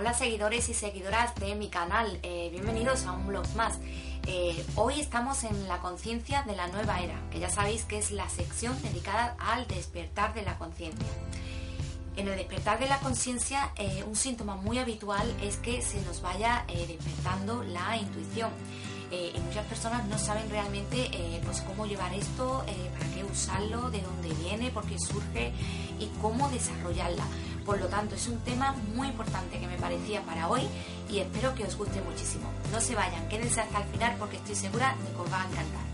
Hola seguidores y seguidoras de mi canal, eh, bienvenidos a un blog más. Eh, hoy estamos en la conciencia de la nueva era, que ya sabéis que es la sección dedicada al despertar de la conciencia. En el despertar de la conciencia, eh, un síntoma muy habitual es que se nos vaya despertando la intuición. y muchas personas no saben realmente pues cómo llevar esto, para qué usarlo, de dónde viene, por qué surge y cómo desarrollarla. Por lo tanto, es un tema muy importante que me parecía para hoy y espero que os guste muchísimo. No se vayan, quédense hasta el final porque estoy segura de que os va a encantar.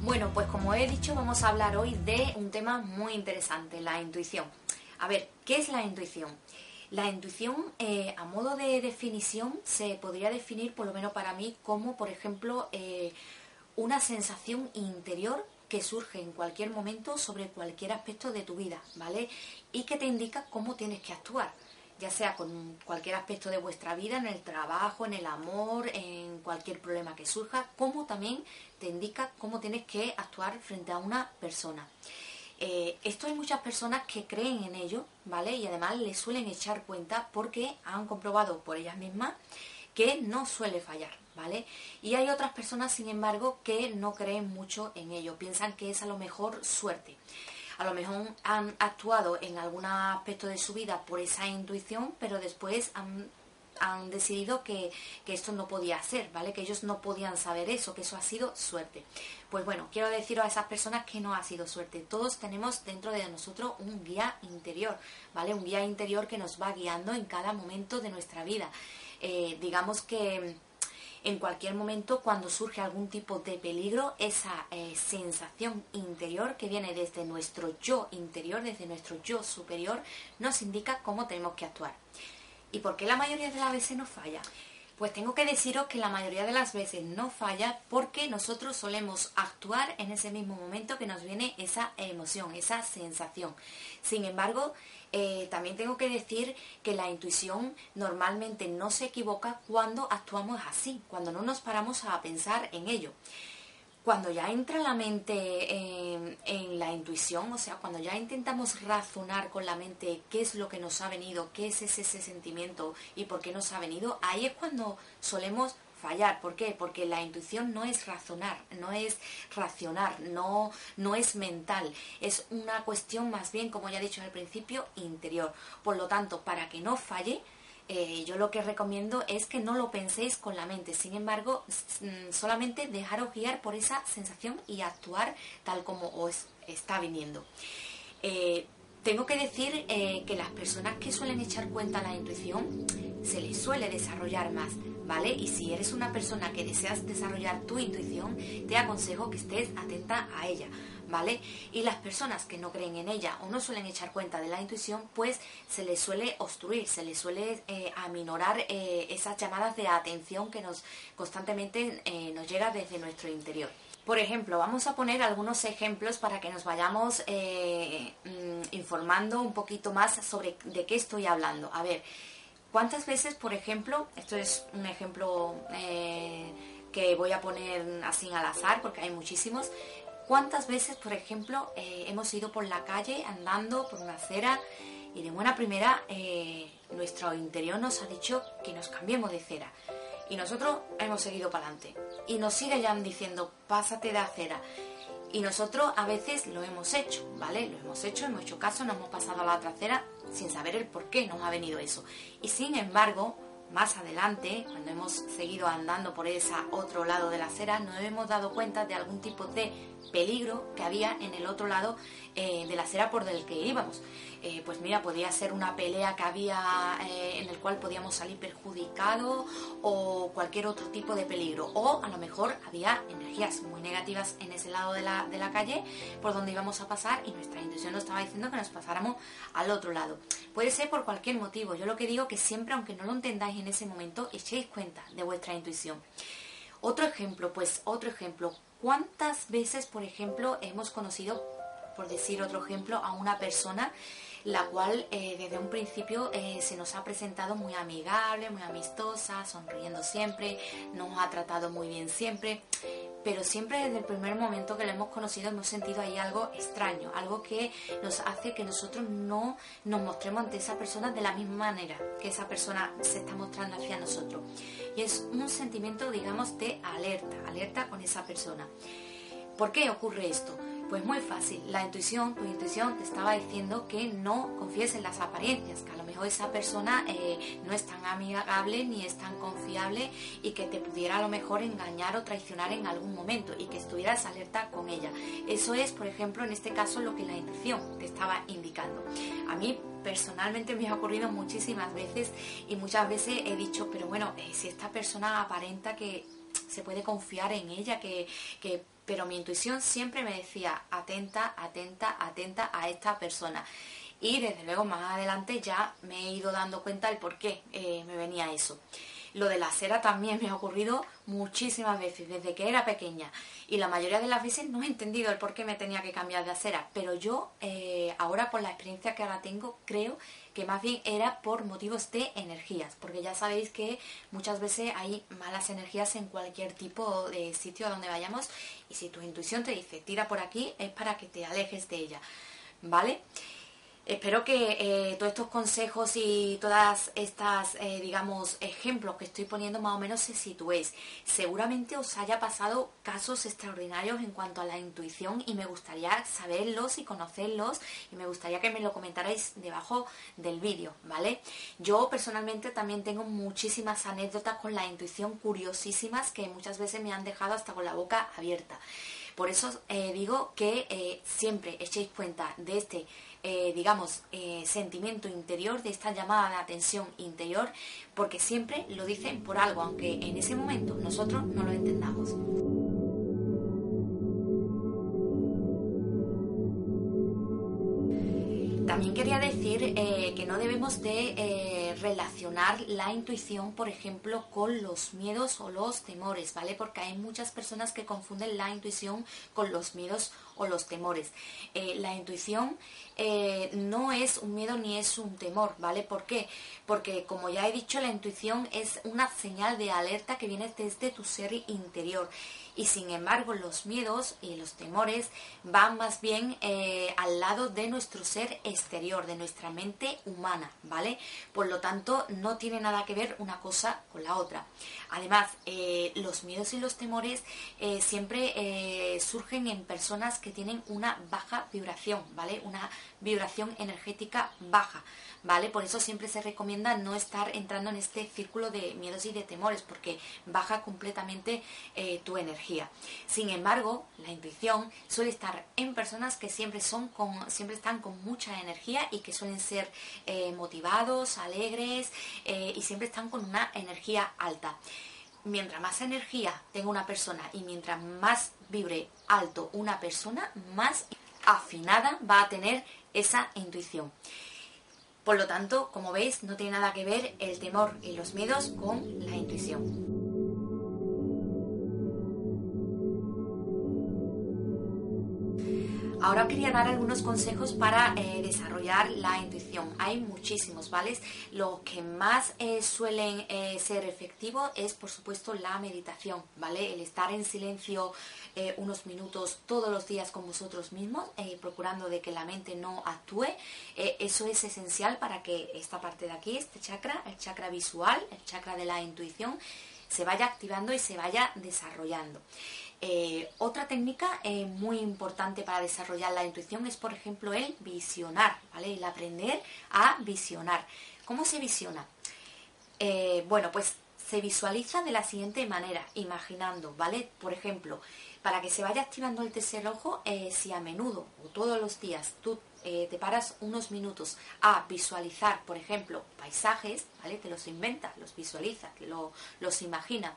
Bueno, pues como he dicho, vamos a hablar hoy de un tema muy interesante, la intuición. A ver, ¿qué es la intuición? La intuición, eh, a modo de definición, se podría definir, por lo menos para mí, como, por ejemplo, eh, una sensación interior que surge en cualquier momento sobre cualquier aspecto de tu vida, ¿vale? Y que te indica cómo tienes que actuar, ya sea con cualquier aspecto de vuestra vida, en el trabajo, en el amor, en cualquier problema que surja, como también te indica cómo tienes que actuar frente a una persona. Eh, esto hay muchas personas que creen en ello, ¿vale? Y además le suelen echar cuenta porque han comprobado por ellas mismas que no suele fallar, ¿vale? Y hay otras personas, sin embargo, que no creen mucho en ello, piensan que es a lo mejor suerte. A lo mejor han actuado en algún aspecto de su vida por esa intuición, pero después han, decidido que, que, esto no podía ser, ¿vale? Que ellos no podían saber eso, que eso ha sido suerte. Pues bueno, quiero decir a esas personas que no ha sido suerte. Todos tenemos dentro de nosotros un guía interior, ¿vale? Un guía interior que nos va guiando en cada momento de nuestra vida. Eh, digamos que en cualquier momento cuando surge algún tipo de peligro, esa eh, sensación interior que viene desde nuestro yo interior, desde nuestro yo superior, nos indica cómo tenemos que actuar. ¿Y por qué la mayoría de las veces no falla? Pues tengo que deciros que la mayoría de las veces no falla porque nosotros solemos actuar en ese mismo momento que nos viene esa emoción, esa sensación. Sin embargo, eh, también tengo que decir que la intuición normalmente no se equivoca cuando actuamos así, cuando no nos paramos a pensar en ello. Cuando ya entra la mente en, la intuición, o sea, cuando ya intentamos razonar con la mente qué es lo que nos ha venido, qué es ese, ese sentimiento y por qué nos ha venido, ahí es cuando solemos fallar. ¿Por qué? Porque la intuición no es razonar, no es racionar, no, no es mental. Es una cuestión más bien, como ya he dicho al principio, interior. Por lo tanto, para que no falle, eh, yo lo que recomiendo es que no lo penséis con la mente. Sin embargo, mm, solamente dejaros guiar por esa sensación y actuar tal como os está viniendo. Eh, tengo que decir eh, que las personas que suelen echar cuenta a la intuición se les suele desarrollar más, ¿vale? Y si eres una persona que deseas desarrollar tu intuición, te aconsejo que estés atenta a ella, ¿vale? Y las personas que no creen en ella o no suelen echar cuenta de la intuición, pues se les suele obstruir, se les suele eh, aminorar eh, esas llamadas de atención que nos constantemente nos llega desde nuestro interior. Por ejemplo, vamos a poner algunos ejemplos para que nos vayamos eh, mm, informando un poquito más sobre de qué estoy hablando. A ver, ¿cuántas veces, por ejemplo, esto es un ejemplo eh, que voy a poner así al azar porque hay muchísimos, ¿cuántas veces, por ejemplo, eh, hemos ido por la calle andando por una acera y de buena primera nuestro interior nos ha dicho que nos cambiemos de cera? Y nosotros hemos seguido para adelante. Y nos sigue ya diciendo, pásate de acera. Y nosotros a veces lo hemos hecho, ¿vale? Lo hemos hecho, en caso, nos hemos pasado a la otra acera sin saber el por qué nos ha venido eso. Y sin embargo, más adelante, cuando hemos seguido andando por ese otro lado de la acera, nos hemos dado cuenta de algún tipo de peligro que había en el otro lado eh, de la acera por el que íbamos. Eh, pues mira, podía ser una pelea que había eh, en el cual podíamos salir perjudicados o cualquier otro tipo de peligro. O a lo mejor había energías muy negativas en ese lado de la, de la calle por donde íbamos a pasar y nuestra intuición nos estaba diciendo que nos pasáramos al otro lado. Puede ser por cualquier motivo. Yo lo que digo que siempre, aunque no lo entendáis en ese momento, echéis cuenta de vuestra intuición. Otro ejemplo, pues otro ejemplo. ¿Cuántas veces, por ejemplo, hemos conocido, por decir otro ejemplo, a una persona la cual eh, desde un principio eh, se nos ha presentado muy amigable, muy amistosa, sonriendo siempre, nos ha tratado muy bien siempre, pero siempre desde el primer momento que la hemos conocido hemos sentido ahí algo extraño, algo que nos hace que nosotros no nos mostremos ante esa persona de la misma manera que esa persona se está mostrando hacia nosotros. Y es un sentimiento, digamos, de alerta, alerta con esa persona. ¿Por qué ocurre esto? Pues muy fácil, la intuición, tu intuición te estaba diciendo que no confíes en las apariencias, que a lo mejor esa persona eh, no es tan amigable ni es tan confiable y que te pudiera a lo mejor engañar o traicionar en algún momento y que estuvieras alerta con ella. Eso es, por ejemplo, en este caso lo que la intuición te estaba indicando. A mí personalmente me ha ocurrido muchísimas veces y muchas veces he dicho, pero bueno, eh, si esta persona aparenta que se puede confiar en ella, que, que pero mi intuición siempre me decía atenta, atenta, atenta a esta persona. Y desde luego más adelante ya me he ido dando cuenta del por qué eh, me venía eso. Lo de la cera también me ha ocurrido muchísimas veces, desde que era pequeña. Y la mayoría de las veces no he entendido el por qué me tenía que cambiar de acera. Pero yo, eh, ahora con la experiencia que ahora tengo, creo que más bien era por motivos de energías. Porque ya sabéis que muchas veces hay malas energías en cualquier tipo de sitio a donde vayamos. Y si tu intuición te dice tira por aquí, es para que te alejes de ella. ¿Vale? Espero que eh, todos estos consejos y todas estas, eh, digamos, ejemplos que estoy poniendo más o menos se situéis. Seguramente os haya pasado casos extraordinarios en cuanto a la intuición y me gustaría saberlos y conocerlos y me gustaría que me lo comentarais debajo del vídeo, ¿vale? Yo personalmente también tengo muchísimas anécdotas con la intuición curiosísimas que muchas veces me han dejado hasta con la boca abierta. Por eso eh, digo que siempre echéis cuenta de este eh, digamos, eh, sentimiento interior, de esta llamada de atención interior, porque siempre lo dicen por algo, aunque en ese momento nosotros no lo entendamos. También quería decir eh, que no debemos de relacionar la intuición, por ejemplo, con los miedos o los temores, ¿vale? Porque hay muchas personas que confunden la intuición con los miedos los temores. la intuición eh, no es un miedo ni es un temor, ¿vale? ¿Por qué? Porque como ya he dicho, la intuición es una señal de alerta que viene desde tu ser interior. Y sin embargo, los miedos y los temores van más bien eh, al lado de nuestro ser exterior, de nuestra mente humana, ¿vale? Por lo tanto, no tiene nada que ver una cosa con la otra. Además, eh, los miedos y los temores siempre surgen en personas que tienen una baja vibración, ¿vale? Una vibración energética baja, ¿vale? Por eso siempre se recomienda no estar entrando en este círculo de miedos y de temores, porque baja completamente eh, tu energía. Sin embargo, la intuición suele estar en personas que siempre son con, siempre están con mucha energía y que suelen ser eh, motivados, alegres eh, y siempre están con una energía alta mientras más energía tenga una persona y mientras más vibre alto una persona, más afinada va a tener esa intuición. Por lo tanto, como veis, no tiene nada que ver el temor y los miedos con la intuición. Ahora quería dar algunos consejos para eh, desarrollar la intuición. Hay muchísimos, ¿vale? Lo que más eh, suelen eh, ser efectivo es, por supuesto, la meditación, ¿vale? El estar en silencio unos minutos todos los días con vosotros mismos, procurando de que la mente no actúe. eso es esencial para que esta parte de aquí, este chakra, el chakra visual, el chakra de la intuición, se vaya activando y se vaya desarrollando. Eh, otra técnica eh, muy importante para desarrollar la intuición es, por ejemplo, el visionar, ¿vale? El aprender a visionar. ¿Cómo se visiona? bueno, pues se visualiza de la siguiente manera, imaginando, ¿vale? Por ejemplo, para que se vaya activando el tercer ojo, si a menudo o todos los días tú te paras unos minutos a visualizar, por ejemplo, paisajes, ¿vale? Te los inventa, los visualiza, los imagina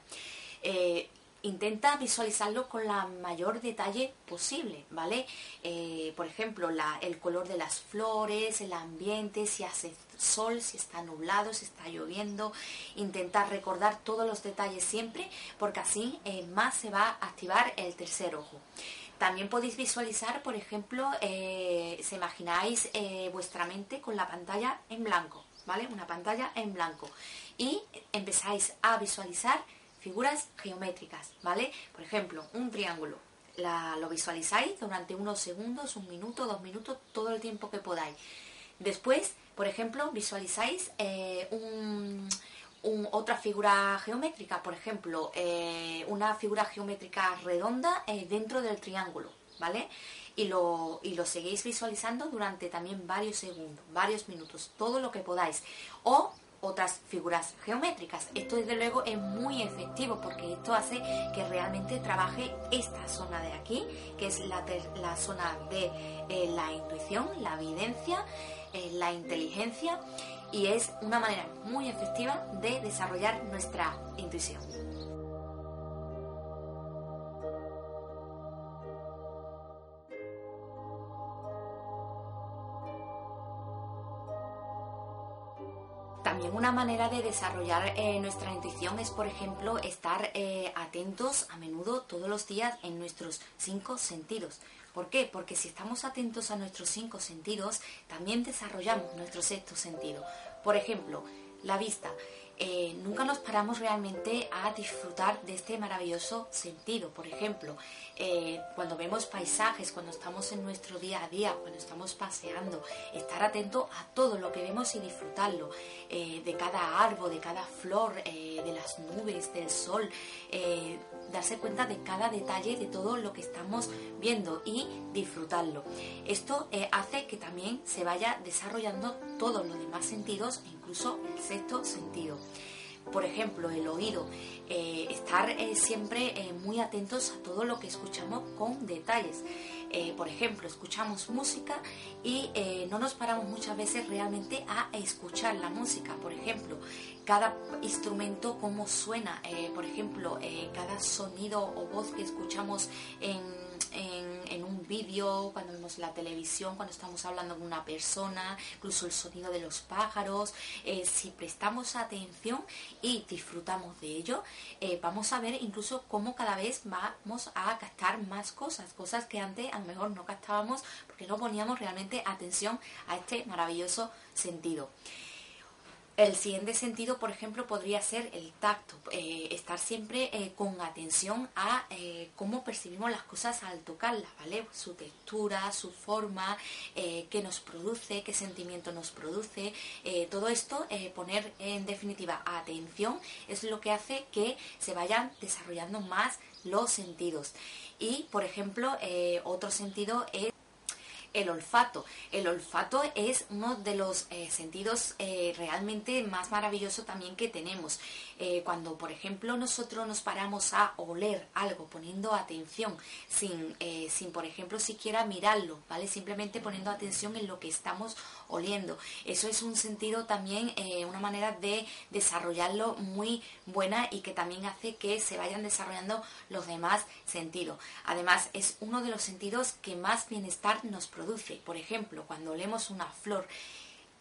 intenta visualizarlo con la mayor detalle posible, ¿vale? Eh, por ejemplo, el color de las flores, el ambiente, si hace sol, si está nublado, si está lloviendo. Intentar recordar todos los detalles siempre, porque así eh, más se va a activar el tercer ojo. También podéis visualizar, por ejemplo, eh, si imagináis vuestra mente con la pantalla en blanco, ¿vale? Una pantalla en blanco. Y empezáis a visualizar figuras geométricas, ¿vale? Por ejemplo, un triángulo. lo visualizáis durante unos segundos, un minuto, dos minutos, todo el tiempo que podáis. Después, por ejemplo, visualizáis eh, otra figura geométrica, por ejemplo, eh, una figura geométrica redonda eh, dentro del triángulo, ¿vale? Y lo, y lo seguís visualizando durante también varios segundos, varios minutos, todo lo que podáis. O otras figuras geométricas. Esto desde luego es muy efectivo porque esto hace que realmente trabaje esta zona de aquí, que es la, la zona de eh, la intuición, la evidencia, eh, la inteligencia y es una manera muy efectiva de desarrollar nuestra intuición. Manera de desarrollar eh, nuestra intuición es, por ejemplo, estar eh, atentos a menudo todos los días en nuestros cinco sentidos. ¿Por qué? Porque si estamos atentos a nuestros cinco sentidos, también desarrollamos nuestro sexto sentido. Por ejemplo, la vista. Eh, nunca nos paramos realmente a disfrutar de este maravilloso sentido. Por ejemplo, eh, cuando vemos paisajes, cuando estamos en nuestro día a día, cuando estamos paseando, estar atento a todo lo que vemos y disfrutarlo, eh, de cada árbol, de cada flor, de las nubes, del sol, darse cuenta de cada detalle de todo lo que estamos viendo y disfrutarlo. Esto hace que también se vaya desarrollando todos los demás sentidos, incluso el sexto sentido por ejemplo, el oído, eh, estar eh, siempre eh, muy atentos a todo lo que escuchamos con detalles. por ejemplo, escuchamos música y no nos paramos muchas veces realmente a escuchar la música. Por ejemplo, cada instrumento, cómo suena, por ejemplo, cada sonido o voz que escuchamos en en, un vídeo, cuando vemos la televisión, cuando estamos hablando con una persona, incluso el sonido de los pájaros. Eh, si prestamos atención y disfrutamos de ello, eh, vamos a ver incluso cómo cada vez vamos a captar más cosas, cosas que antes a lo mejor no captábamos porque no poníamos realmente atención a este maravilloso sentido. El siguiente sentido, por ejemplo, podría ser el tacto, eh, estar siempre eh, con atención a eh, cómo percibimos las cosas al tocarlas, ¿vale? Su textura, su forma, qué nos produce, qué sentimiento nos produce. todo esto, poner en definitiva atención, es lo que hace que se vayan desarrollando más los sentidos. Y, por ejemplo, otro sentido es el olfato. El olfato es uno de los eh, sentidos eh, realmente más maravillosos también que tenemos. Eh, cuando, por ejemplo, nosotros nos paramos a oler algo, poniendo atención, sin, sin, por ejemplo, siquiera mirarlo, ¿vale? Simplemente poniendo atención en lo que estamos oliendo. Eso es un sentido también, una manera de desarrollarlo muy buena y que también hace que se vayan desarrollando los demás sentidos. Además, es uno de los sentidos que más bienestar nos produce por ejemplo, cuando olemos una flor,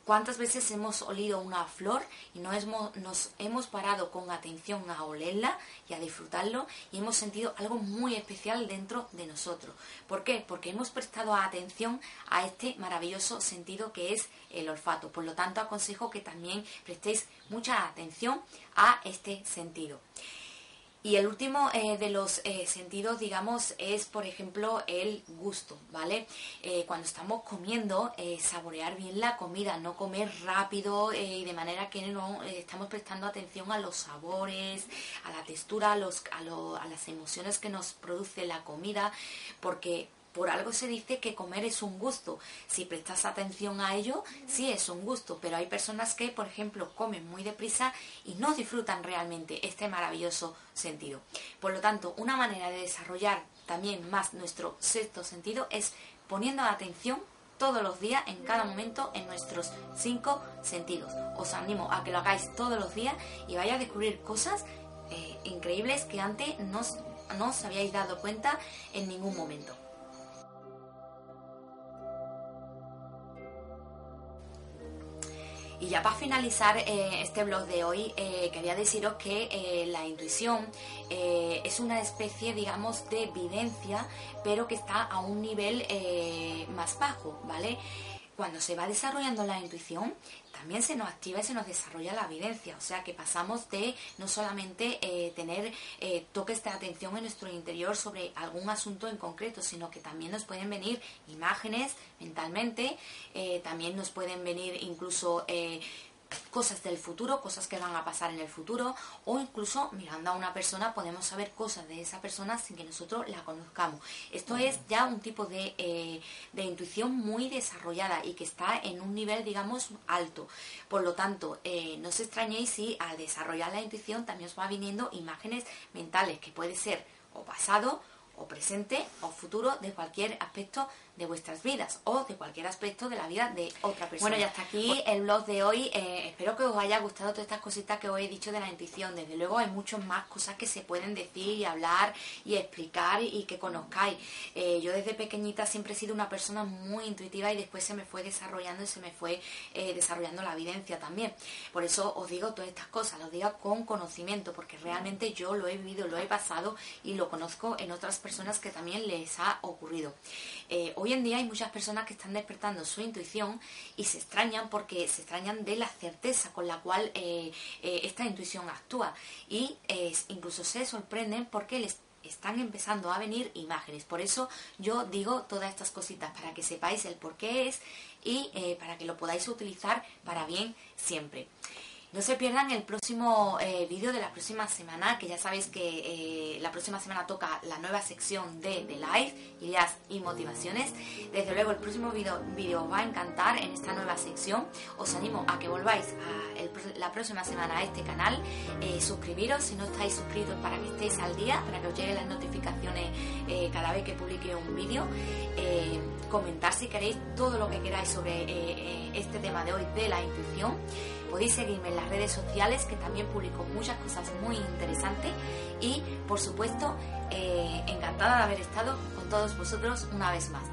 ¿cuántas veces hemos olido una flor y no hemos, nos hemos parado con atención a olerla y a disfrutarlo y hemos sentido algo muy especial dentro de nosotros? ¿Por qué? Porque hemos prestado atención a este maravilloso sentido que es el olfato. Por lo tanto, aconsejo que también prestéis mucha atención a este sentido. Y el último eh, de los eh, sentidos, digamos, es, por ejemplo, el gusto, ¿vale? Eh, cuando estamos comiendo, saborear bien la comida, no comer rápido y de manera que no estamos prestando atención a los sabores, a la textura, a, los, a, a las emociones que nos produce la comida, porque por algo se dice que comer es un gusto. Si prestas atención a ello, sí es un gusto, pero hay personas que, por ejemplo, comen muy deprisa y no disfrutan realmente este maravilloso sentido. Por lo tanto, una manera de desarrollar también más nuestro sexto sentido es poniendo atención todos los días, en cada momento, en nuestros cinco sentidos. Os animo a que lo hagáis todos los días y vaya a descubrir cosas eh, increíbles que antes no, no os habíais dado cuenta en ningún momento. Y ya para finalizar eh, este blog de hoy, eh, quería deciros que eh, la intuición es una especie, digamos, de evidencia, pero que está a un nivel más bajo, ¿vale? Cuando se va desarrollando la intuición, también se nos activa y se nos desarrolla la evidencia. O sea que pasamos de no solamente eh, tener eh, toques de atención en nuestro interior sobre algún asunto en concreto, sino que también nos pueden venir imágenes mentalmente, eh, también nos pueden venir incluso cosas del futuro, cosas que van a pasar en el futuro, o incluso mirando a una persona podemos saber cosas de esa persona sin que nosotros la conozcamos. Esto es ya un tipo de, eh, de intuición muy desarrollada y que está en un nivel, digamos, alto. Por lo tanto, eh, no os extrañéis si al desarrollar la intuición también os va viniendo imágenes mentales, que puede ser o pasado, o presente o futuro de cualquier aspecto de vuestras vidas o de cualquier aspecto de la vida de otra persona. Bueno, ya hasta aquí el blog de hoy. Eh, espero que os haya gustado todas estas cositas que os he dicho de la intuición. Desde luego hay muchas más cosas que se pueden decir y hablar y explicar y, que conozcáis. Eh, yo desde pequeñita siempre he sido una persona muy intuitiva y después se me fue desarrollando y se me fue eh, desarrollando la evidencia también. Por eso os digo todas estas cosas, lo digo con conocimiento, porque realmente yo lo he vivido, lo he pasado y lo conozco en otras personas que también les ha ocurrido. Hoy en día hay muchas personas que están despertando su intuición y se extrañan porque se extrañan de la certeza con la cual eh, eh, esta intuición actúa y eh, incluso se sorprenden porque les están empezando a venir imágenes. Por eso yo digo todas estas cositas para que sepáis el por qué es y para que lo podáis utilizar para bien siempre. No se pierdan el próximo eh, vídeo de la próxima semana, que ya sabéis que eh, la próxima semana toca la nueva sección de The Life, ideas y motivaciones. Desde luego el próximo vídeo os va a encantar en esta nueva sección. Os animo a que volváis la próxima semana a este canal, eh, suscribiros si no estáis suscritos para que estéis al día, para que os lleguen las notificaciones cada vez que publique un vídeo, comentar si queréis todo lo que queráis sobre este tema de hoy de la intuición. Podéis seguirme en las redes sociales que también publico muchas cosas muy interesantes y por supuesto eh, encantada de haber estado con todos vosotros una vez más.